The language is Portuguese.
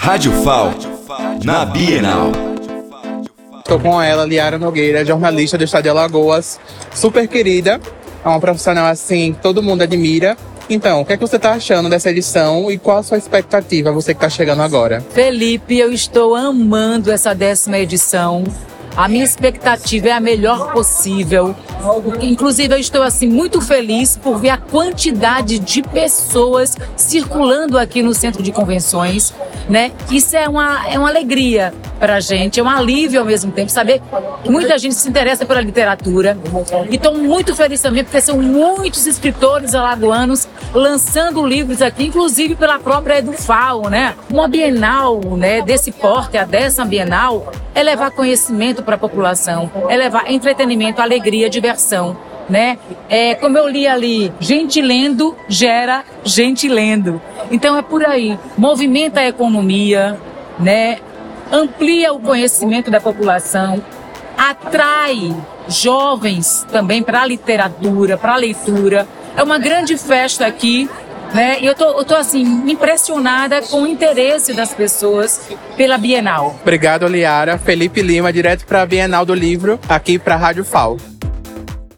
Rádio FAL, na Bienal. Estou com ela, Liara Nogueira, jornalista do Estado de Alagoas, super querida, é uma profissional assim, todo mundo admira. Então, o que, é que você está achando dessa edição e qual a sua expectativa, você que está chegando agora? Felipe, eu estou amando essa décima edição. A minha expectativa é a melhor possível. Inclusive, eu estou assim muito feliz por ver a quantidade de pessoas circulando aqui no centro de convenções, né? Isso é uma, é uma alegria para a gente, é um alívio ao mesmo tempo saber que muita gente se interessa pela literatura. E estou muito feliz também porque são muitos escritores alagoanos lançando livros aqui, inclusive pela própria Edufal, né? Uma Bienal, né? Desse porte, a décima Bienal, é levar conhecimento para a população, é levar entretenimento, alegria, diversão. Né? É, como eu li ali, gente lendo gera gente lendo. Então é por aí. Movimenta a economia, né? Amplia o conhecimento da população, atrai jovens também para a literatura, para a leitura. É uma grande festa aqui né? E eu tô, eu tô assim, impressionada com o interesse das pessoas pela Bienal. Obrigado, Liara. Felipe Lima, direto para a Bienal do Livro, aqui para a Rádio FAO.